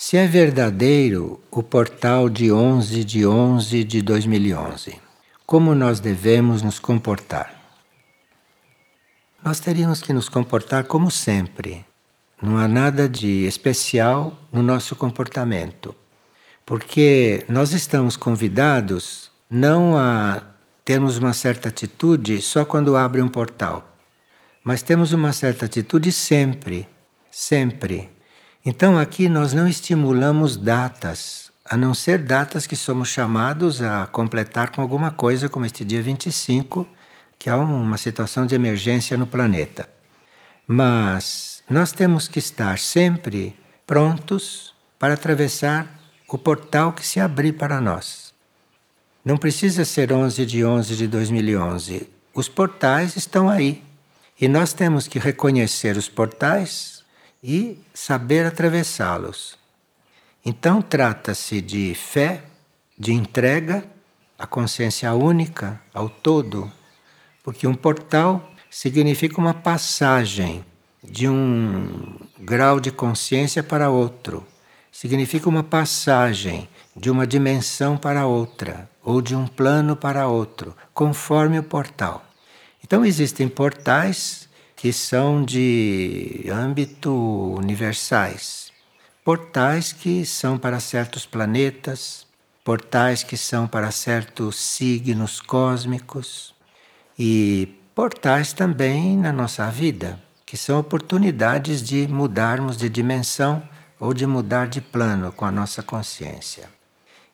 Se é verdadeiro o portal de 11 de 11 de 2011, como nós devemos nos comportar? Nós teríamos que nos comportar como sempre. Não há nada de especial no nosso comportamento, porque nós estamos convidados não a termos uma certa atitude só quando abre um portal, mas temos uma certa atitude sempre, sempre. Então aqui nós não estimulamos datas, a não ser datas que somos chamados a completar com alguma coisa, como este dia 25, que há uma situação de emergência no planeta. Mas nós temos que estar sempre prontos para atravessar o portal que se abrir para nós. Não precisa ser 11 de 11 de 2011. Os portais estão aí. E nós temos que reconhecer os portais e saber atravessá-los. Então trata-se de fé, de entrega à consciência única, ao todo, porque um portal significa uma passagem de um grau de consciência para outro. Significa uma passagem de uma dimensão para outra, ou de um plano para outro, conforme o portal. Então existem portais que são de âmbito universais, portais que são para certos planetas, portais que são para certos signos cósmicos e portais também na nossa vida, que são oportunidades de mudarmos de dimensão ou de mudar de plano com a nossa consciência.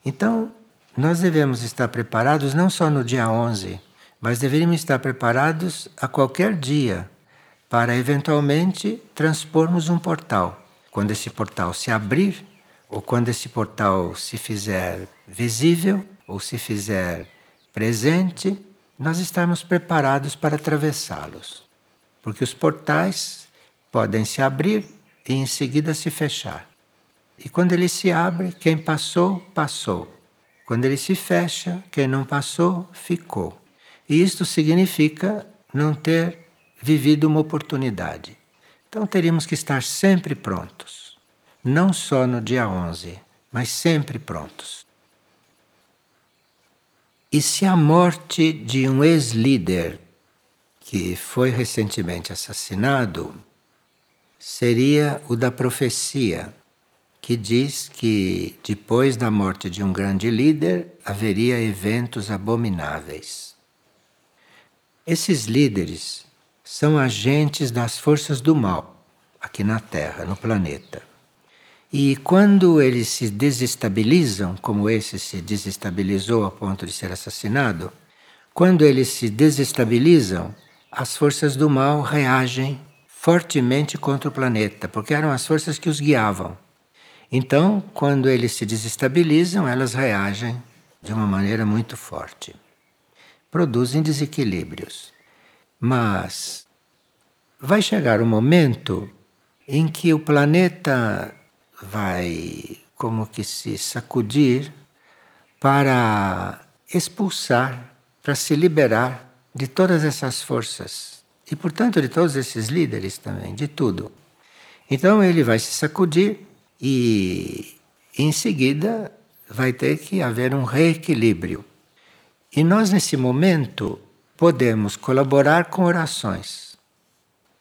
Então, nós devemos estar preparados não só no dia 11, mas deveríamos estar preparados a qualquer dia para eventualmente transpormos um portal. Quando esse portal se abrir, ou quando esse portal se fizer visível, ou se fizer presente, nós estamos preparados para atravessá-los. Porque os portais podem se abrir e em seguida se fechar. E quando ele se abre, quem passou, passou. Quando ele se fecha, quem não passou, ficou. E isto significa não ter vivido uma oportunidade. Então teríamos que estar sempre prontos. Não só no dia 11, mas sempre prontos. E se a morte de um ex-líder que foi recentemente assassinado seria o da profecia, que diz que depois da morte de um grande líder haveria eventos abomináveis. Esses líderes são agentes das forças do mal aqui na Terra, no planeta. E quando eles se desestabilizam, como esse se desestabilizou a ponto de ser assassinado, quando eles se desestabilizam, as forças do mal reagem fortemente contra o planeta, porque eram as forças que os guiavam. Então, quando eles se desestabilizam, elas reagem de uma maneira muito forte. Produzem desequilíbrios. Mas vai chegar um momento em que o planeta vai como que se sacudir para expulsar, para se liberar de todas essas forças e, portanto, de todos esses líderes também, de tudo. Então ele vai se sacudir e, em seguida, vai ter que haver um reequilíbrio. E nós, nesse momento, podemos colaborar com orações.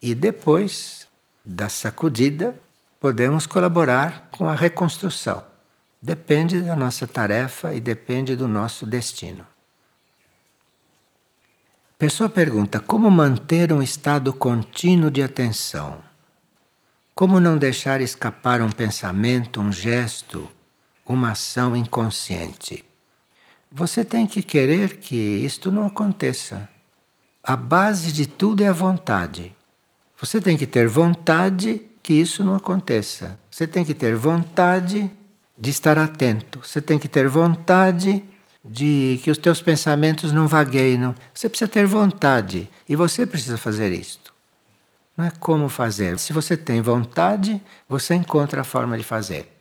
E depois da sacudida, podemos colaborar com a reconstrução. Depende da nossa tarefa e depende do nosso destino. A pessoa pergunta: como manter um estado contínuo de atenção? Como não deixar escapar um pensamento, um gesto, uma ação inconsciente? Você tem que querer que isto não aconteça. A base de tudo é a vontade. Você tem que ter vontade que isso não aconteça. Você tem que ter vontade de estar atento. Você tem que ter vontade de que os teus pensamentos não vagueiem. Você precisa ter vontade e você precisa fazer isto. Não é como fazer. Se você tem vontade, você encontra a forma de fazer.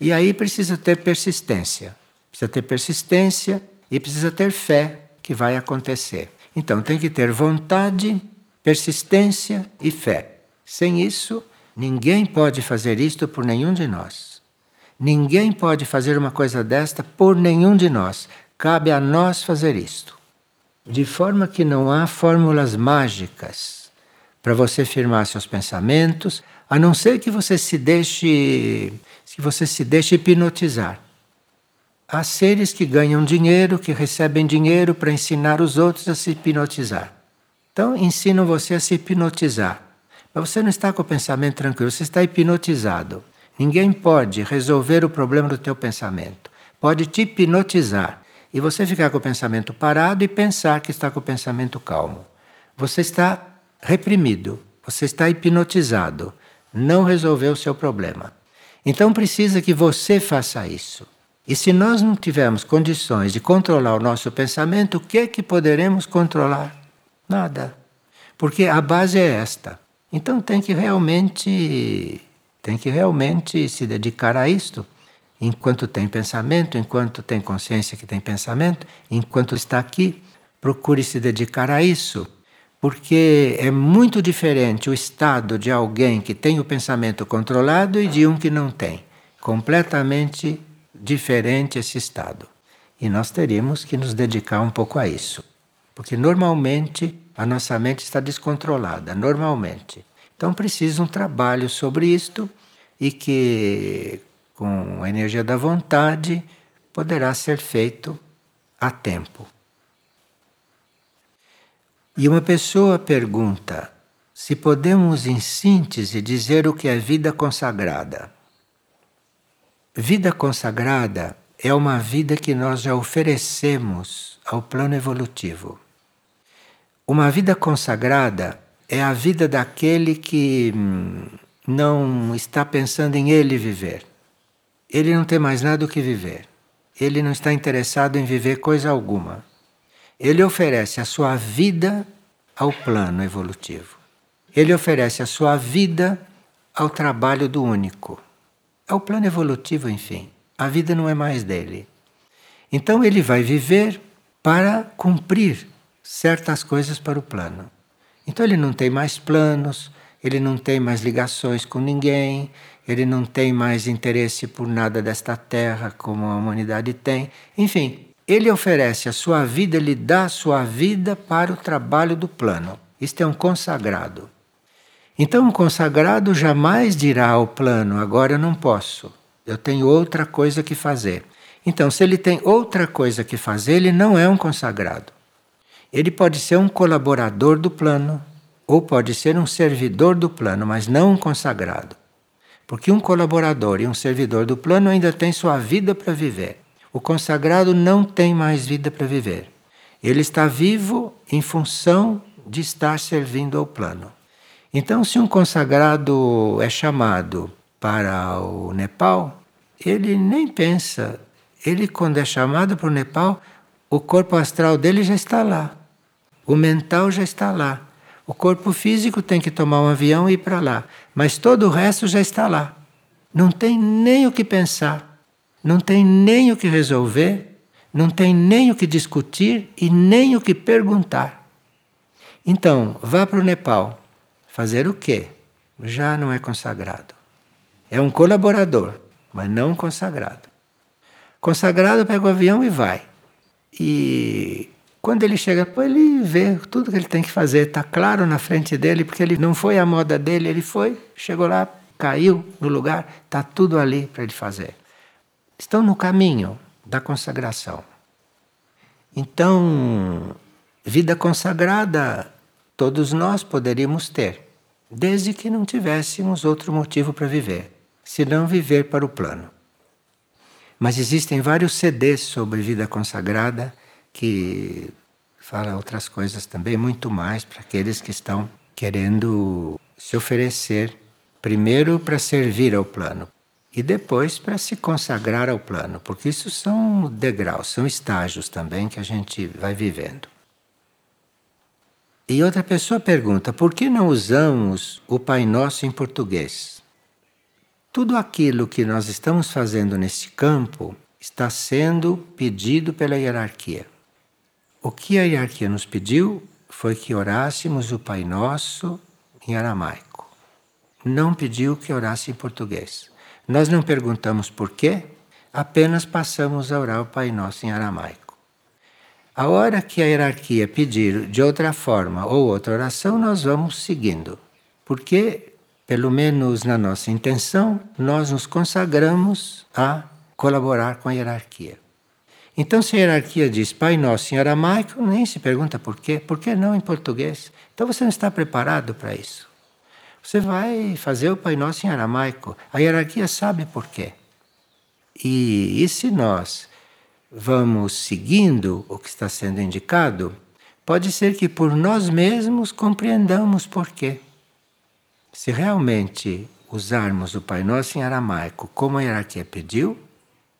E aí precisa ter persistência. Precisa ter persistência e precisa ter fé que vai acontecer. Então tem que ter vontade, persistência e fé. Sem isso, Ninguém pode fazer isto por nenhum de nós. Ninguém pode fazer uma coisa desta por nenhum de nós. Cabe a nós fazer isto. De forma que não há fórmulas mágicas para você firmar seus pensamentos, a não ser que você se deixe, que você se deixe hipnotizar. Há seres que ganham dinheiro, que recebem dinheiro para ensinar os outros a se hipnotizar. Então, ensinam você a se hipnotizar. Mas você não está com o pensamento tranquilo, você está hipnotizado. Ninguém pode resolver o problema do teu pensamento. Pode te hipnotizar e você ficar com o pensamento parado e pensar que está com o pensamento calmo. Você está reprimido, você está hipnotizado, não resolveu o seu problema. Então precisa que você faça isso. E se nós não tivermos condições de controlar o nosso pensamento, o que é que poderemos controlar? Nada. Porque a base é esta. Então tem que realmente tem que realmente se dedicar a isto. Enquanto tem pensamento, enquanto tem consciência que tem pensamento, enquanto está aqui, procure se dedicar a isso. Porque é muito diferente o estado de alguém que tem o pensamento controlado e de um que não tem. Completamente diferente esse estado. E nós teríamos que nos dedicar um pouco a isso. Porque normalmente a nossa mente está descontrolada, normalmente. Então precisa um trabalho sobre isto e que, com a energia da vontade, poderá ser feito a tempo. E uma pessoa pergunta se podemos, em síntese, dizer o que é vida consagrada. Vida consagrada é uma vida que nós já oferecemos ao plano evolutivo. Uma vida consagrada é a vida daquele que hum, não está pensando em ele viver. Ele não tem mais nada o que viver. Ele não está interessado em viver coisa alguma. Ele oferece a sua vida ao plano evolutivo. Ele oferece a sua vida ao trabalho do único. É o plano evolutivo, enfim. A vida não é mais dele. Então ele vai viver para cumprir certas coisas para o plano. Então ele não tem mais planos, ele não tem mais ligações com ninguém, ele não tem mais interesse por nada desta terra como a humanidade tem. Enfim, ele oferece a sua vida, ele dá a sua vida para o trabalho do plano. Isto é um consagrado. Então, um consagrado jamais dirá ao plano: agora eu não posso, eu tenho outra coisa que fazer. Então, se ele tem outra coisa que fazer, ele não é um consagrado. Ele pode ser um colaborador do plano, ou pode ser um servidor do plano, mas não um consagrado. Porque um colaborador e um servidor do plano ainda tem sua vida para viver. O consagrado não tem mais vida para viver. Ele está vivo em função de estar servindo ao plano. Então, se um consagrado é chamado para o Nepal, ele nem pensa. Ele, quando é chamado para o Nepal, o corpo astral dele já está lá. O mental já está lá. O corpo físico tem que tomar um avião e ir para lá. Mas todo o resto já está lá. Não tem nem o que pensar, não tem nem o que resolver, não tem nem o que discutir e nem o que perguntar. Então, vá para o Nepal Fazer o quê? Já não é consagrado. É um colaborador, mas não consagrado. Consagrado pega o avião e vai. E quando ele chega, ele vê tudo que ele tem que fazer, está claro na frente dele, porque ele não foi a moda dele, ele foi, chegou lá, caiu no lugar, está tudo ali para ele fazer. Estão no caminho da consagração. Então, vida consagrada todos nós poderíamos ter desde que não tivéssemos outro motivo para viver, senão viver para o plano. Mas existem vários CDs sobre vida consagrada que falam outras coisas também, muito mais para aqueles que estão querendo se oferecer primeiro para servir ao plano e depois para se consagrar ao plano, porque isso são degraus, são estágios também que a gente vai vivendo. E outra pessoa pergunta: por que não usamos o Pai Nosso em português? Tudo aquilo que nós estamos fazendo nesse campo está sendo pedido pela hierarquia. O que a hierarquia nos pediu foi que orássemos o Pai Nosso em aramaico. Não pediu que orasse em português. Nós não perguntamos por quê, apenas passamos a orar o Pai Nosso em aramaico. A hora que a hierarquia pedir de outra forma ou outra oração, nós vamos seguindo. Porque, pelo menos na nossa intenção, nós nos consagramos a colaborar com a hierarquia. Então, se a hierarquia diz Pai Nosso em aramaico, nem se pergunta por quê. Por que não em português? Então você não está preparado para isso. Você vai fazer o Pai Nosso em aramaico. A hierarquia sabe por quê. E, e se nós vamos seguindo o que está sendo indicado, pode ser que por nós mesmos compreendamos por quê. Se realmente usarmos o Pai Nosso em aramaico como a hierarquia pediu,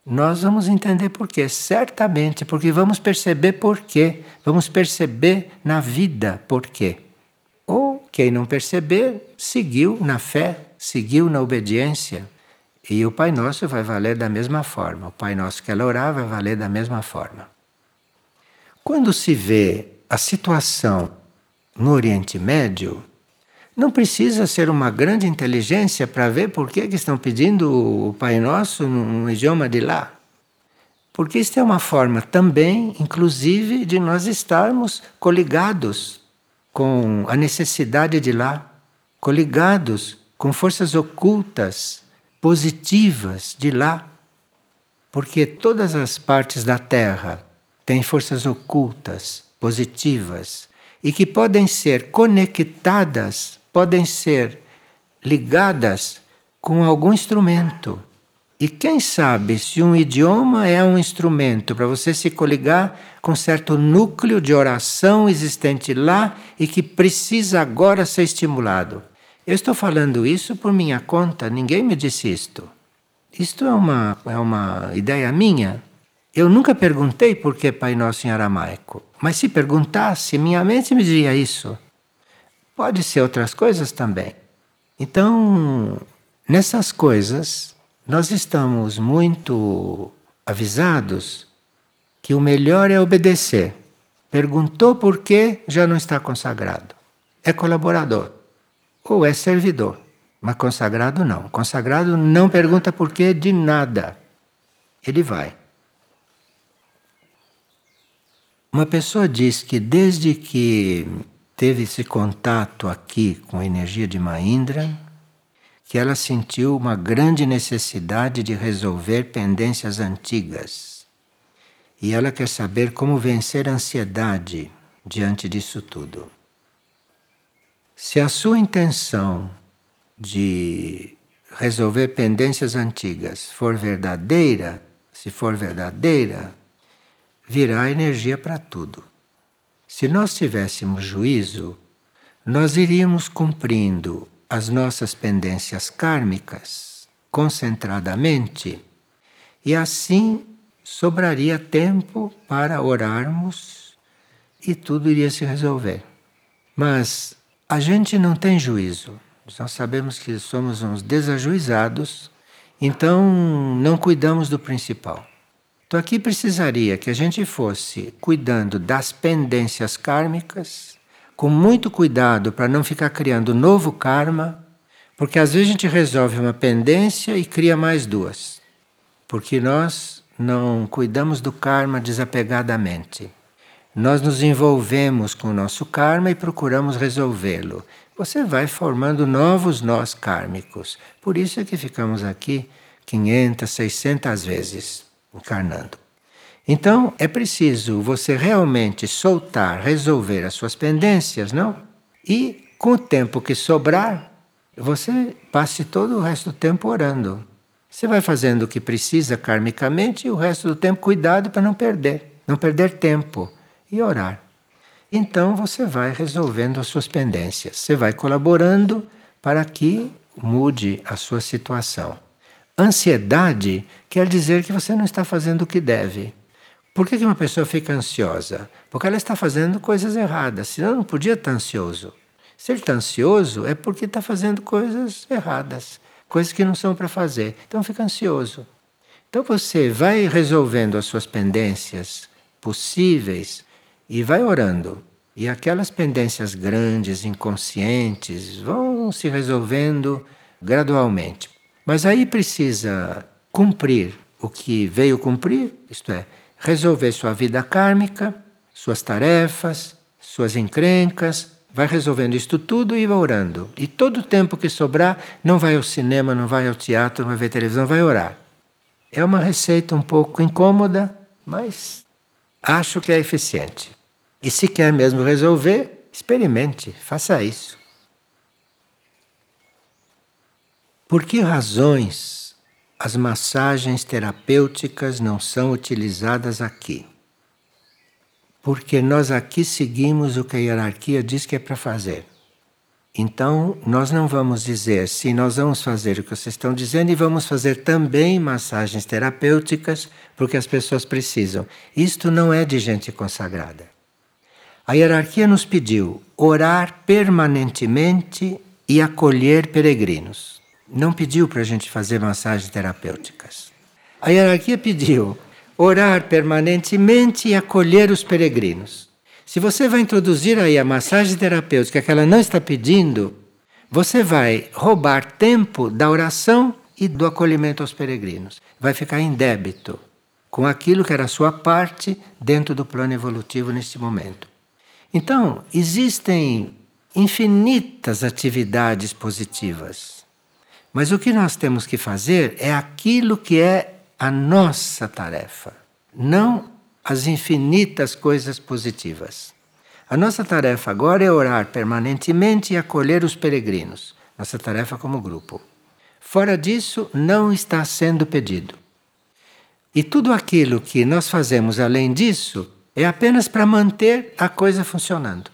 nós vamos entender por quê. Certamente, porque vamos perceber por quê. Vamos perceber na vida por quê. Quem não perceber, seguiu na fé, seguiu na obediência. E o Pai Nosso vai valer da mesma forma. O Pai Nosso que ela orar vai valer da mesma forma. Quando se vê a situação no Oriente Médio, não precisa ser uma grande inteligência para ver por que, estão pedindo o Pai Nosso no idioma de lá. Porque isso é uma forma também, inclusive, de nós estarmos coligados com a necessidade de lá, coligados com forças ocultas, positivas de lá. Porque todas as partes da Terra têm forças ocultas, positivas, e que podem ser conectadas, podem ser ligadas com algum instrumento. E quem sabe se um idioma é um instrumento para você se coligar com certo núcleo de oração existente lá e que precisa agora ser estimulado. Eu estou falando isso por minha conta, ninguém me disse isto. Isto é uma, é uma ideia minha. Eu nunca perguntei por que Pai Nosso em aramaico, mas se perguntasse, minha mente me diria isso. Pode ser outras coisas também. Então, nessas coisas, nós estamos muito avisados que o melhor é obedecer. Perguntou por quê, já não está consagrado. É colaborador ou é servidor, mas consagrado não. Consagrado não pergunta por quê de nada. Ele vai. Uma pessoa diz que desde que teve esse contato aqui com a energia de Mahindra, que ela sentiu uma grande necessidade de resolver pendências antigas. E ela quer saber como vencer a ansiedade diante disso tudo. Se a sua intenção de resolver pendências antigas for verdadeira, se for verdadeira, virá energia para tudo. Se nós tivéssemos juízo, nós iríamos cumprindo as nossas pendências kármicas concentradamente e assim sobraria tempo para orarmos e tudo iria se resolver. Mas a gente não tem juízo. Nós sabemos que somos uns desajuizados, então não cuidamos do principal. Então aqui precisaria que a gente fosse cuidando das pendências kármicas com muito cuidado para não ficar criando novo karma, porque às vezes a gente resolve uma pendência e cria mais duas, porque nós não cuidamos do karma desapegadamente. Nós nos envolvemos com o nosso karma e procuramos resolvê-lo. Você vai formando novos nós kármicos. Por isso é que ficamos aqui 500, 600 vezes encarnando. Então é preciso você realmente soltar, resolver as suas pendências, não? E com o tempo que sobrar, você passe todo o resto do tempo orando. Você vai fazendo o que precisa karmicamente e o resto do tempo cuidado para não perder, não perder tempo e orar. Então você vai resolvendo as suas pendências, você vai colaborando para que mude a sua situação. Ansiedade quer dizer que você não está fazendo o que deve. Por que uma pessoa fica ansiosa? Porque ela está fazendo coisas erradas, senão não podia estar ansioso. Se ele está ansioso, é porque está fazendo coisas erradas, coisas que não são para fazer. Então fica ansioso. Então você vai resolvendo as suas pendências possíveis e vai orando. E aquelas pendências grandes, inconscientes, vão se resolvendo gradualmente. Mas aí precisa cumprir o que veio cumprir, isto é, resolver sua vida kármica, suas tarefas, suas encrencas, vai resolvendo isto tudo e vai orando. E todo o tempo que sobrar, não vai ao cinema, não vai ao teatro, não vai ver televisão, vai orar. É uma receita um pouco incômoda, mas acho que é eficiente. E se quer mesmo resolver, experimente, faça isso. Por que razões as massagens terapêuticas não são utilizadas aqui? Porque nós aqui seguimos o que a hierarquia diz que é para fazer. Então, nós não vamos dizer se nós vamos fazer o que vocês estão dizendo e vamos fazer também massagens terapêuticas, porque as pessoas precisam. Isto não é de gente consagrada. A hierarquia nos pediu orar permanentemente e acolher peregrinos não pediu para a gente fazer massagens terapêuticas. A hierarquia pediu orar permanentemente e acolher os peregrinos. Se você vai introduzir aí a massagem terapêutica que ela não está pedindo, você vai roubar tempo da oração e do acolhimento aos peregrinos. Vai ficar em débito com aquilo que era a sua parte dentro do plano evolutivo neste momento. Então, existem infinitas atividades positivas mas o que nós temos que fazer é aquilo que é a nossa tarefa, não as infinitas coisas positivas. A nossa tarefa agora é orar permanentemente e acolher os peregrinos, nossa tarefa como grupo. Fora disso, não está sendo pedido. E tudo aquilo que nós fazemos além disso é apenas para manter a coisa funcionando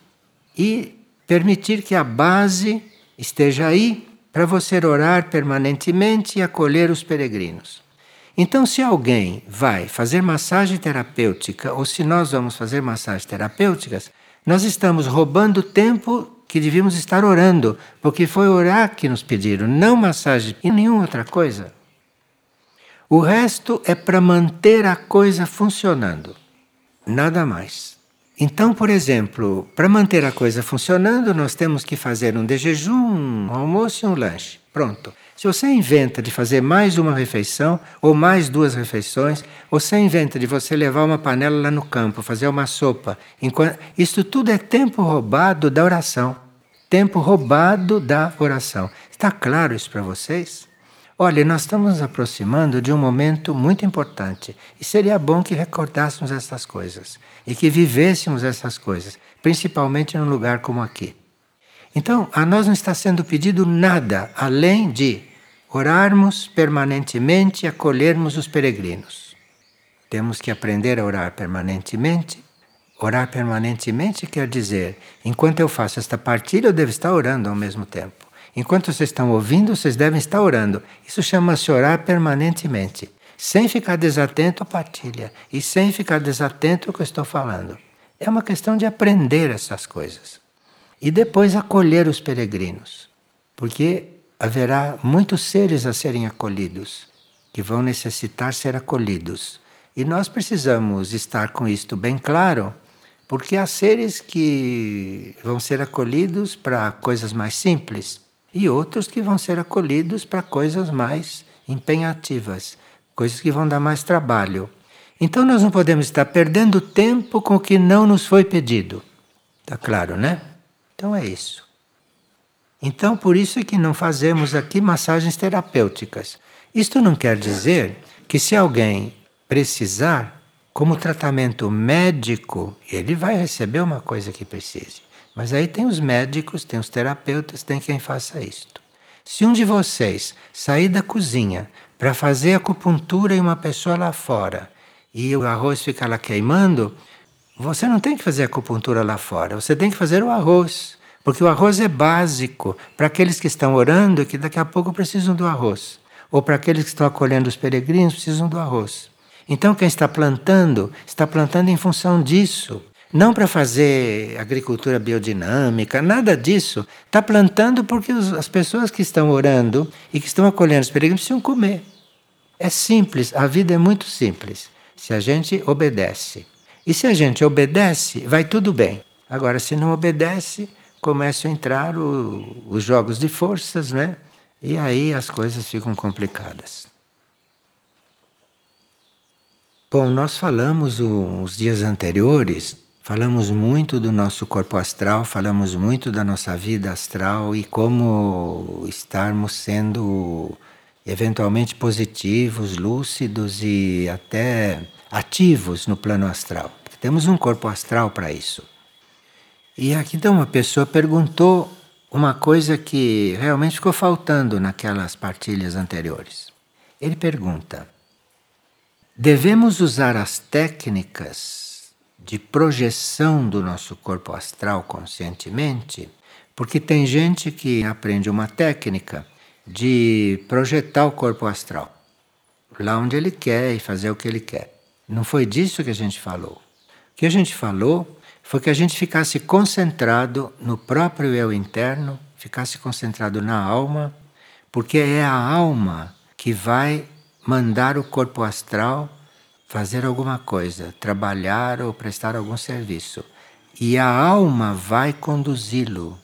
e permitir que a base esteja aí para você orar permanentemente e acolher os peregrinos. Então, se alguém vai fazer massagem terapêutica, ou se nós vamos fazer massagens terapêuticas, nós estamos roubando tempo que devíamos estar orando, porque foi orar que nos pediram, não massagem e nenhuma outra coisa. O resto é para manter a coisa funcionando, nada mais. Então, por exemplo, para manter a coisa funcionando, nós temos que fazer um de jejum, um almoço e um lanche. Pronto. Se você inventa de fazer mais uma refeição, ou mais duas refeições, ou você inventa de você levar uma panela lá no campo, fazer uma sopa, enquanto... isso tudo é tempo roubado da oração. Tempo roubado da oração. Está claro isso para vocês? Olha, nós estamos nos aproximando de um momento muito importante e seria bom que recordássemos essas coisas e que vivêssemos essas coisas, principalmente num lugar como aqui. Então, a nós não está sendo pedido nada além de orarmos permanentemente e acolhermos os peregrinos. Temos que aprender a orar permanentemente. Orar permanentemente quer dizer, enquanto eu faço esta partilha, eu devo estar orando ao mesmo tempo. Enquanto vocês estão ouvindo, vocês devem estar orando. Isso chama-se orar permanentemente, sem ficar desatento à partilha e sem ficar desatento ao que eu estou falando. É uma questão de aprender essas coisas. E depois acolher os peregrinos, porque haverá muitos seres a serem acolhidos, que vão necessitar ser acolhidos. E nós precisamos estar com isto bem claro, porque há seres que vão ser acolhidos para coisas mais simples e outros que vão ser acolhidos para coisas mais empenhativas, coisas que vão dar mais trabalho. Então nós não podemos estar perdendo tempo com o que não nos foi pedido. Está claro, né? Então é isso. Então por isso é que não fazemos aqui massagens terapêuticas. Isto não quer dizer que se alguém precisar, como tratamento médico, ele vai receber uma coisa que precise. Mas aí tem os médicos, tem os terapeutas, tem quem faça isto. Se um de vocês sair da cozinha para fazer acupuntura em uma pessoa lá fora e o arroz ficar lá queimando, você não tem que fazer acupuntura lá fora, você tem que fazer o arroz. Porque o arroz é básico para aqueles que estão orando que daqui a pouco precisam do arroz. Ou para aqueles que estão acolhendo os peregrinos precisam do arroz. Então quem está plantando, está plantando em função disso. Não para fazer agricultura biodinâmica, nada disso. Está plantando porque as pessoas que estão orando e que estão acolhendo os peregrinos precisam comer. É simples, a vida é muito simples, se a gente obedece. E se a gente obedece, vai tudo bem. Agora, se não obedece, começam a entrar o, os jogos de forças, né? E aí as coisas ficam complicadas. Bom, nós falamos os dias anteriores, falamos muito do nosso corpo astral, falamos muito da nossa vida astral e como estarmos sendo eventualmente positivos, lúcidos e até ativos no plano astral. Temos um corpo astral para isso. E aqui então uma pessoa perguntou uma coisa que realmente ficou faltando naquelas partilhas anteriores. Ele pergunta: Devemos usar as técnicas de projeção do nosso corpo astral conscientemente? Porque tem gente que aprende uma técnica de projetar o corpo astral lá onde ele quer e fazer o que ele quer. Não foi disso que a gente falou. O que a gente falou foi que a gente ficasse concentrado no próprio eu interno, ficasse concentrado na alma, porque é a alma que vai mandar o corpo astral fazer alguma coisa, trabalhar ou prestar algum serviço. E a alma vai conduzi-lo.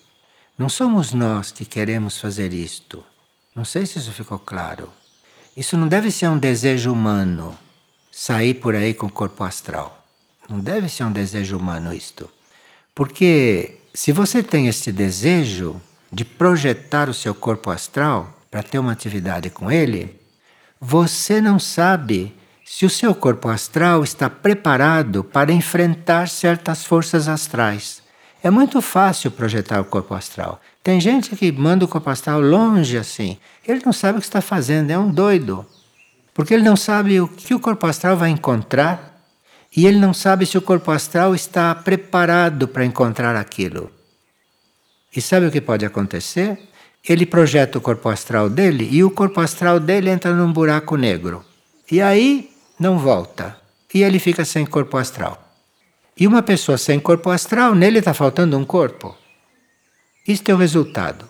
Não somos nós que queremos fazer isto. Não sei se isso ficou claro. Isso não deve ser um desejo humano, sair por aí com o corpo astral. Não deve ser um desejo humano isto. Porque se você tem este desejo de projetar o seu corpo astral para ter uma atividade com ele, você não sabe se o seu corpo astral está preparado para enfrentar certas forças astrais. É muito fácil projetar o corpo astral. Tem gente que manda o corpo astral longe assim. Ele não sabe o que está fazendo, é um doido. Porque ele não sabe o que o corpo astral vai encontrar e ele não sabe se o corpo astral está preparado para encontrar aquilo. E sabe o que pode acontecer? ele projeta o corpo astral dele e o corpo astral dele entra num buraco negro. E aí não volta. E ele fica sem corpo astral. E uma pessoa sem corpo astral, nele está faltando um corpo. Isto é o resultado.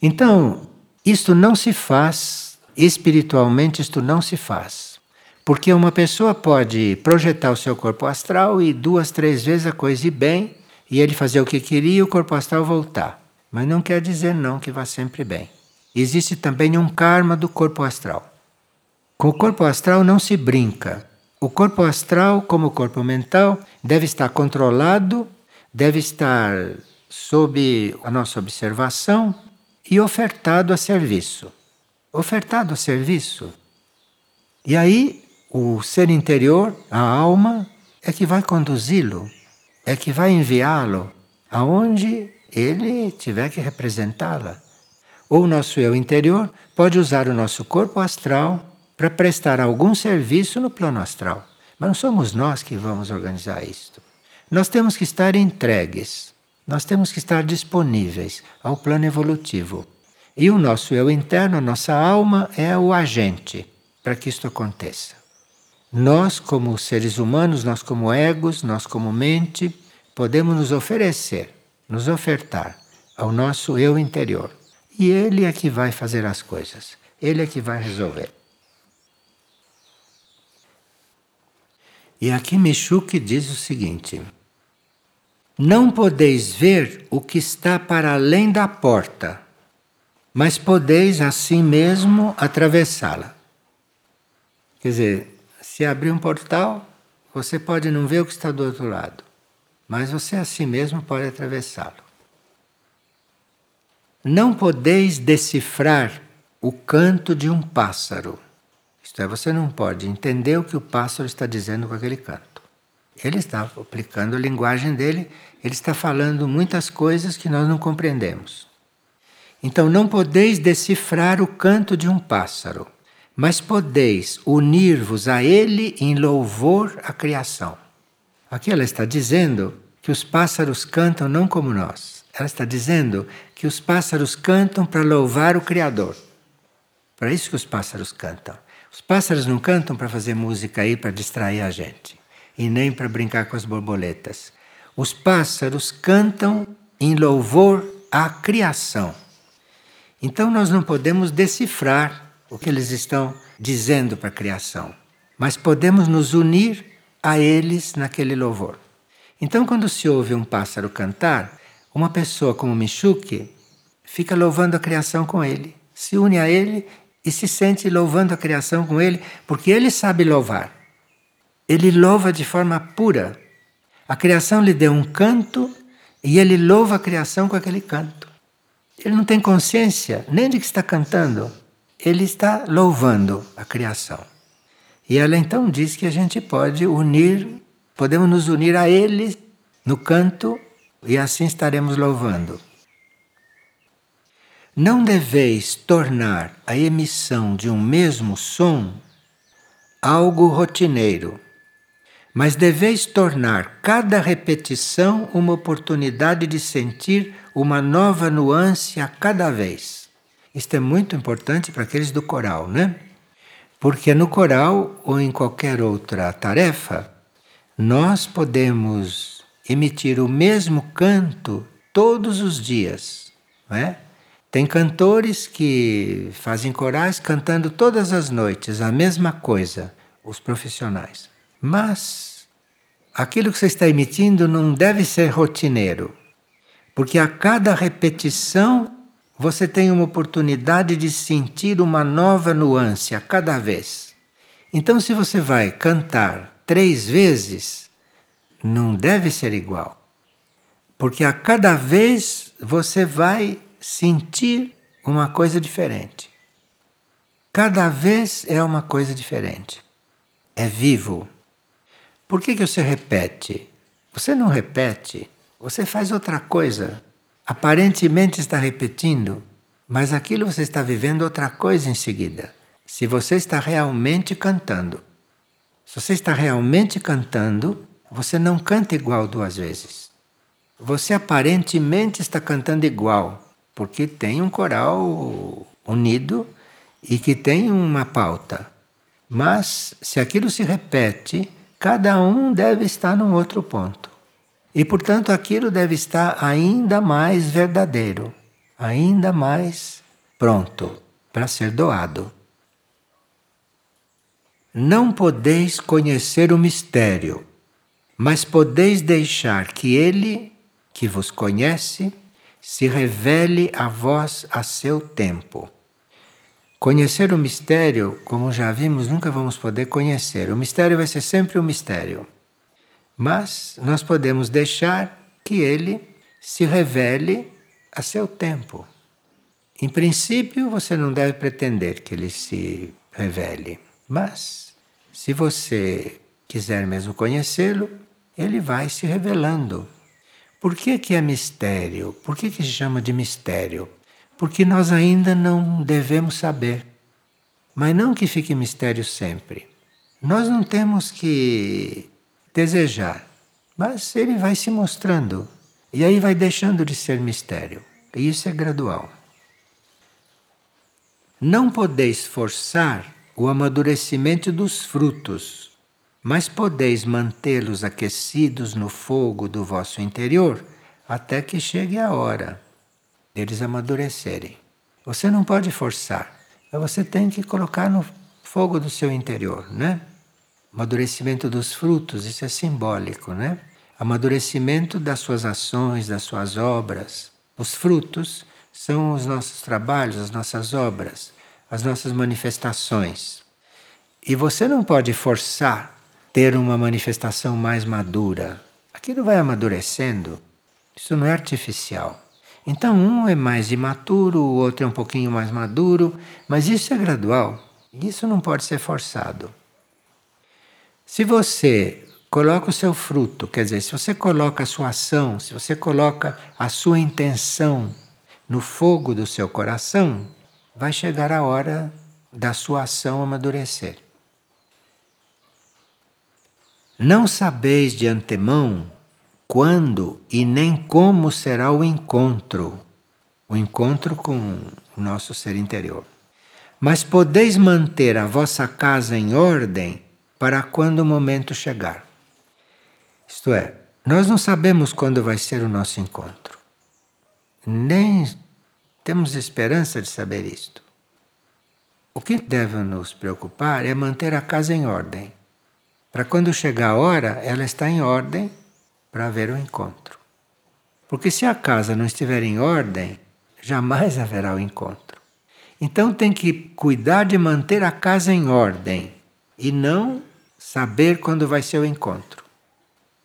Então, isto não se faz, espiritualmente, isto não se faz. Porque uma pessoa pode projetar o seu corpo astral e duas, três vezes a coisa ir bem, e ele fazer o que queria e o corpo astral voltar. Mas não quer dizer não que vá sempre bem. Existe também um karma do corpo astral. Com o corpo astral não se brinca. O corpo astral, como o corpo mental, deve estar controlado, deve estar sob a nossa observação e ofertado a serviço. Ofertado a serviço. E aí, o ser interior, a alma, é que vai conduzi-lo, é que vai enviá-lo aonde ele tiver que representá-la. Ou o nosso eu interior pode usar o nosso corpo astral para prestar algum serviço no plano astral. Mas não somos nós que vamos organizar isto. Nós temos que estar entregues, nós temos que estar disponíveis ao plano evolutivo. E o nosso eu interno, a nossa alma, é o agente para que isto aconteça. Nós, como seres humanos, nós, como egos, nós, como mente, podemos nos oferecer nos ofertar ao nosso eu interior. E ele é que vai fazer as coisas, ele é que vai resolver. E aqui Michuque diz o seguinte: Não podeis ver o que está para além da porta, mas podeis assim mesmo atravessá-la. Quer dizer, se abrir um portal, você pode não ver o que está do outro lado mas você a si mesmo pode atravessá-lo. Não podeis decifrar o canto de um pássaro. Isto é, você não pode entender o que o pássaro está dizendo com aquele canto. Ele está aplicando a linguagem dele, ele está falando muitas coisas que nós não compreendemos. Então, não podeis decifrar o canto de um pássaro, mas podeis unir-vos a ele em louvor à criação. Aqui ela está dizendo que os pássaros cantam não como nós. Ela está dizendo que os pássaros cantam para louvar o Criador. Para isso que os pássaros cantam. Os pássaros não cantam para fazer música aí para distrair a gente e nem para brincar com as borboletas. Os pássaros cantam em louvor à criação. Então nós não podemos decifrar o que eles estão dizendo para a criação, mas podemos nos unir a eles naquele louvor. Então, quando se ouve um pássaro cantar, uma pessoa como Michuque fica louvando a criação com ele, se une a Ele e se sente louvando a criação com Ele, porque Ele sabe louvar. Ele louva de forma pura. A criação lhe deu um canto e ele louva a criação com aquele canto. Ele não tem consciência nem de que está cantando, ele está louvando a criação. E ela então diz que a gente pode unir, podemos nos unir a ele no canto e assim estaremos louvando. Não deveis tornar a emissão de um mesmo som algo rotineiro, mas deveis tornar cada repetição uma oportunidade de sentir uma nova nuance a cada vez. Isto é muito importante para aqueles do coral, né? Porque no coral ou em qualquer outra tarefa, nós podemos emitir o mesmo canto todos os dias, não é? Tem cantores que fazem corais cantando todas as noites a mesma coisa, os profissionais. Mas aquilo que você está emitindo não deve ser rotineiro, porque a cada repetição você tem uma oportunidade de sentir uma nova nuance a cada vez. Então, se você vai cantar três vezes, não deve ser igual. Porque a cada vez você vai sentir uma coisa diferente. Cada vez é uma coisa diferente. É vivo. Por que, que você repete? Você não repete, você faz outra coisa aparentemente está repetindo, mas aquilo você está vivendo outra coisa em seguida. Se você está realmente cantando. Se você está realmente cantando, você não canta igual duas vezes. Você aparentemente está cantando igual, porque tem um coral unido e que tem uma pauta. Mas se aquilo se repete, cada um deve estar num outro ponto. E, portanto, aquilo deve estar ainda mais verdadeiro, ainda mais pronto para ser doado. Não podeis conhecer o mistério, mas podeis deixar que ele, que vos conhece, se revele a vós a seu tempo. Conhecer o mistério, como já vimos, nunca vamos poder conhecer. O mistério vai ser sempre um mistério. Mas nós podemos deixar que ele se revele a seu tempo. Em princípio, você não deve pretender que ele se revele, mas se você quiser mesmo conhecê-lo, ele vai se revelando. Por que, que é mistério? Por que, que se chama de mistério? Porque nós ainda não devemos saber. Mas não que fique mistério sempre. Nós não temos que desejar. Mas ele vai se mostrando. E aí vai deixando de ser mistério. E isso é gradual. Não podeis forçar o amadurecimento dos frutos, mas podeis mantê-los aquecidos no fogo do vosso interior até que chegue a hora deles amadurecerem. Você não pode forçar, você tem que colocar no fogo do seu interior, né? Amadurecimento dos frutos, isso é simbólico, né? Amadurecimento das suas ações, das suas obras. Os frutos são os nossos trabalhos, as nossas obras, as nossas manifestações. E você não pode forçar ter uma manifestação mais madura. Aquilo vai amadurecendo. Isso não é artificial. Então, um é mais imaturo, o outro é um pouquinho mais maduro, mas isso é gradual. Isso não pode ser forçado. Se você coloca o seu fruto, quer dizer, se você coloca a sua ação, se você coloca a sua intenção no fogo do seu coração, vai chegar a hora da sua ação amadurecer. Não sabeis de antemão quando e nem como será o encontro, o encontro com o nosso ser interior. Mas podeis manter a vossa casa em ordem para quando o momento chegar. Isto é, nós não sabemos quando vai ser o nosso encontro. Nem temos esperança de saber isto. O que deve nos preocupar é manter a casa em ordem. Para quando chegar a hora, ela está em ordem para haver o encontro. Porque se a casa não estiver em ordem, jamais haverá o encontro. Então tem que cuidar de manter a casa em ordem e não saber quando vai ser o encontro.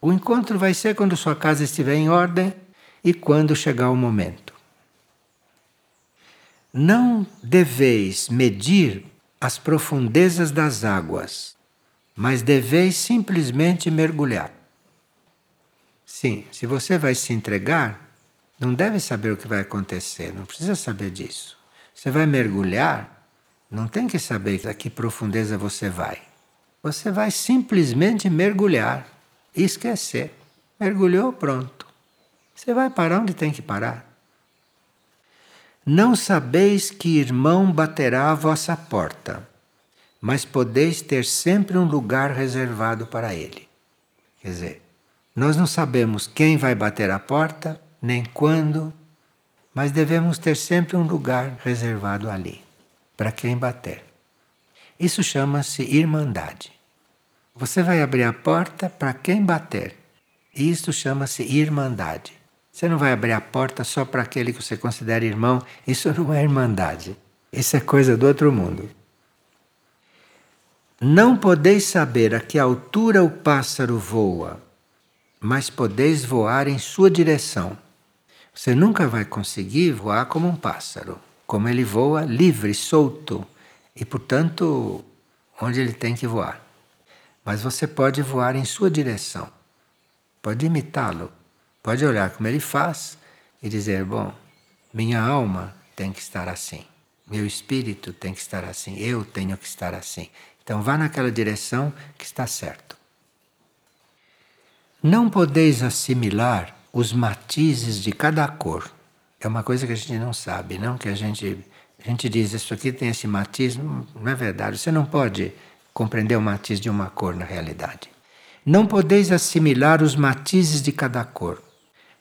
O encontro vai ser quando sua casa estiver em ordem e quando chegar o momento. Não deveis medir as profundezas das águas, mas deveis simplesmente mergulhar. Sim, se você vai se entregar, não deve saber o que vai acontecer, não precisa saber disso. Você vai mergulhar, não tem que saber a que profundeza você vai. Você vai simplesmente mergulhar e esquecer. Mergulhou, pronto. Você vai parar onde tem que parar. Não sabeis que irmão baterá à vossa porta, mas podeis ter sempre um lugar reservado para ele. Quer dizer, nós não sabemos quem vai bater a porta, nem quando, mas devemos ter sempre um lugar reservado ali, para quem bater. Isso chama-se irmandade. Você vai abrir a porta para quem bater. Isso chama-se irmandade. Você não vai abrir a porta só para aquele que você considera irmão. Isso não é irmandade. Isso é coisa do outro mundo. Não podeis saber a que altura o pássaro voa, mas podeis voar em sua direção. Você nunca vai conseguir voar como um pássaro, como ele voa livre, solto e, portanto, onde ele tem que voar. Mas você pode voar em sua direção, pode imitá-lo, pode olhar como ele faz e dizer: Bom, minha alma tem que estar assim, meu espírito tem que estar assim, eu tenho que estar assim. Então vá naquela direção que está certo. Não podeis assimilar os matizes de cada cor. É uma coisa que a gente não sabe, não que a gente a gente diz isso aqui tem esse matiz, não, é verdade. Você não pode compreender o matiz de uma cor na realidade. Não podeis assimilar os matizes de cada cor,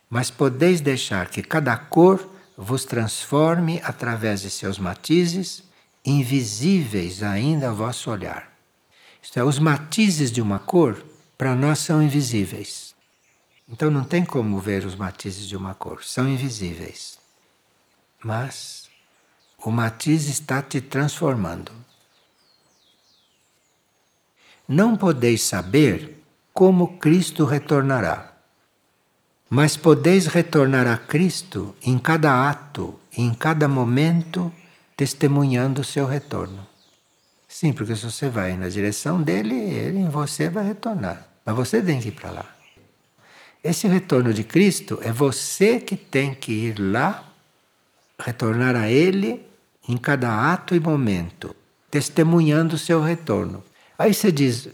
mas podeis deixar que cada cor vos transforme através de seus matizes invisíveis ainda ao vosso olhar. Isto é, os matizes de uma cor para nós são invisíveis. Então não tem como ver os matizes de uma cor, são invisíveis. Mas o matiz está te transformando. Não podeis saber como Cristo retornará, mas podeis retornar a Cristo em cada ato, em cada momento testemunhando o seu retorno. Sim, porque se você vai na direção dele, ele em você vai retornar. Mas você tem que ir para lá. Esse retorno de Cristo é você que tem que ir lá, retornar a Ele em cada ato e momento, testemunhando o seu retorno. Aí você diz: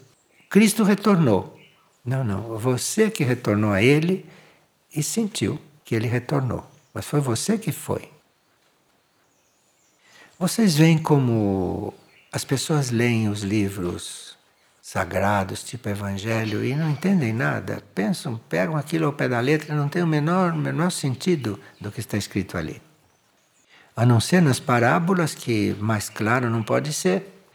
Cristo retornou. Não, não, você que retornou a Ele e sentiu que Ele retornou. Mas foi você que foi. Vocês veem como as pessoas leem os livros sagrados, tipo Evangelho, e não entendem nada. Pensam, pegam aquilo ao pé da letra e não tem o menor, menor sentido do que está escrito ali. A não ser nas parábolas, que mais claro não pode ser,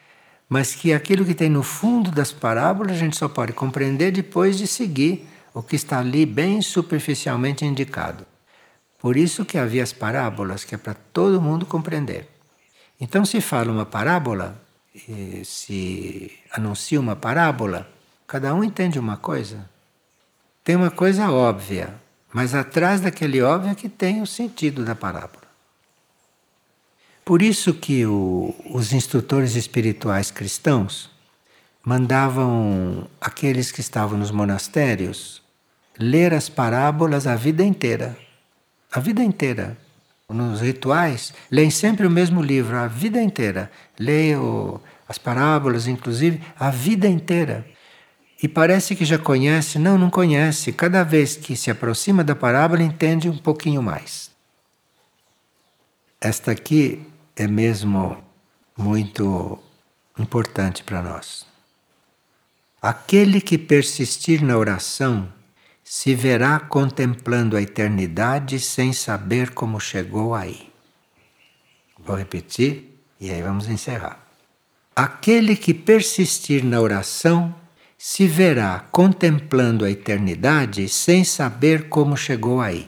mas que aquilo que tem no fundo das parábolas a gente só pode compreender depois de seguir o que está ali bem superficialmente indicado. Por isso que havia as parábolas, que é para todo mundo compreender. Então, se fala uma parábola, se anuncia uma parábola, cada um entende uma coisa. Tem uma coisa óbvia, mas atrás daquele óbvio é que tem o sentido da parábola. Por isso que o, os instrutores espirituais cristãos mandavam aqueles que estavam nos monastérios ler as parábolas a vida inteira. A vida inteira nos rituais, leem sempre o mesmo livro a vida inteira. Leem as parábolas, inclusive, a vida inteira. E parece que já conhece, não, não conhece. Cada vez que se aproxima da parábola, entende um pouquinho mais. Esta aqui é mesmo muito importante para nós. Aquele que persistir na oração se verá contemplando a eternidade sem saber como chegou aí. Vou repetir e aí vamos encerrar. Aquele que persistir na oração se verá contemplando a eternidade sem saber como chegou aí.